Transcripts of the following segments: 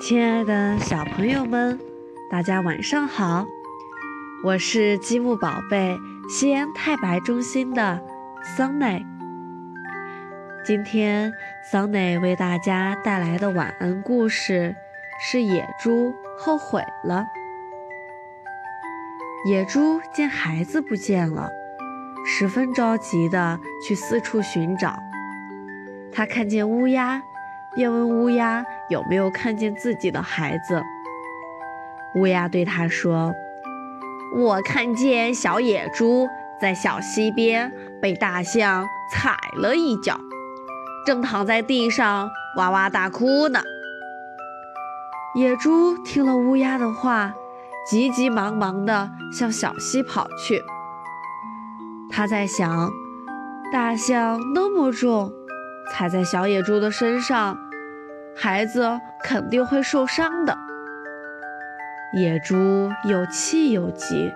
亲爱的小朋友们，大家晚上好！我是积木宝贝西安太白中心的桑奈。今天桑奈为大家带来的晚安故事是《野猪后悔了》。野猪见孩子不见了，十分着急地去四处寻找。他看见乌鸦。便问乌鸦有没有看见自己的孩子。乌鸦对他说：“我看见小野猪在小溪边被大象踩了一脚，正躺在地上哇哇大哭呢。”野猪听了乌鸦的话，急急忙忙地向小溪跑去。他在想：大象那么重，踩在小野猪的身上。孩子肯定会受伤的。野猪又气又急，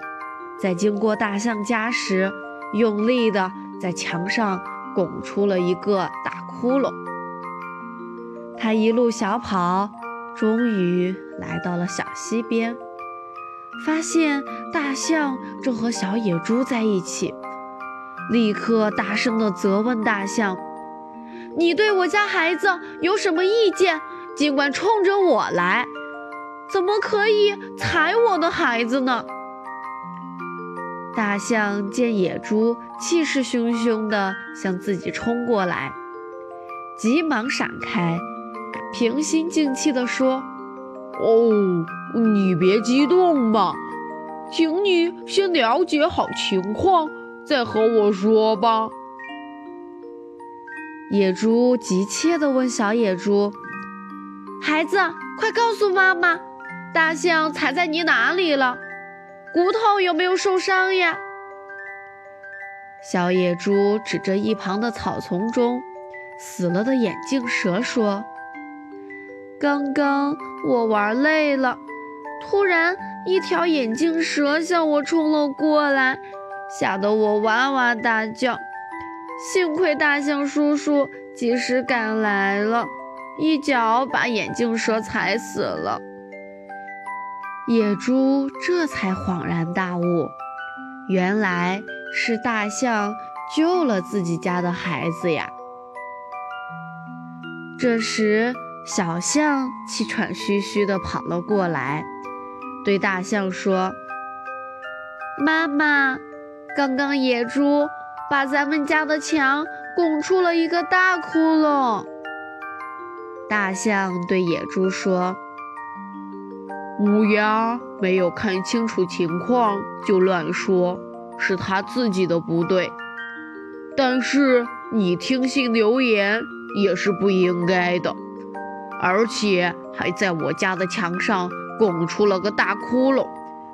在经过大象家时，用力地在墙上拱出了一个大窟窿。他一路小跑，终于来到了小溪边，发现大象正和小野猪在一起，立刻大声地责问大象。你对我家孩子有什么意见？尽管冲着我来，怎么可以踩我的孩子呢？大象见野猪气势汹汹地向自己冲过来，急忙闪开，平心静气地说：“哦，你别激动嘛，请你先了解好情况，再和我说吧。”野猪急切地问小野猪：“孩子，快告诉妈妈，大象踩在你哪里了？骨头有没有受伤呀？”小野猪指着一旁的草丛中死了的眼镜蛇说：“刚刚我玩累了，突然一条眼镜蛇向我冲了过来，吓得我哇哇大叫。”幸亏大象叔叔及时赶来了，一脚把眼镜蛇踩死了。野猪这才恍然大悟，原来是大象救了自己家的孩子呀。这时，小象气喘吁吁地跑了过来，对大象说：“妈妈，刚刚野猪……”把咱们家的墙拱出了一个大窟窿。大象对野猪说：“乌鸦没有看清楚情况就乱说，是他自己的不对。但是你听信流言也是不应该的，而且还在我家的墙上拱出了个大窟窿，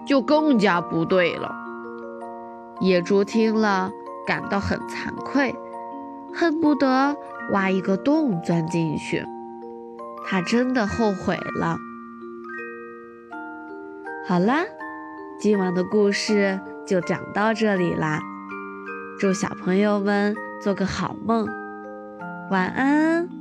就更加不对了。”野猪听了。感到很惭愧，恨不得挖一个洞钻进去。他真的后悔了。好啦，今晚的故事就讲到这里啦。祝小朋友们做个好梦，晚安。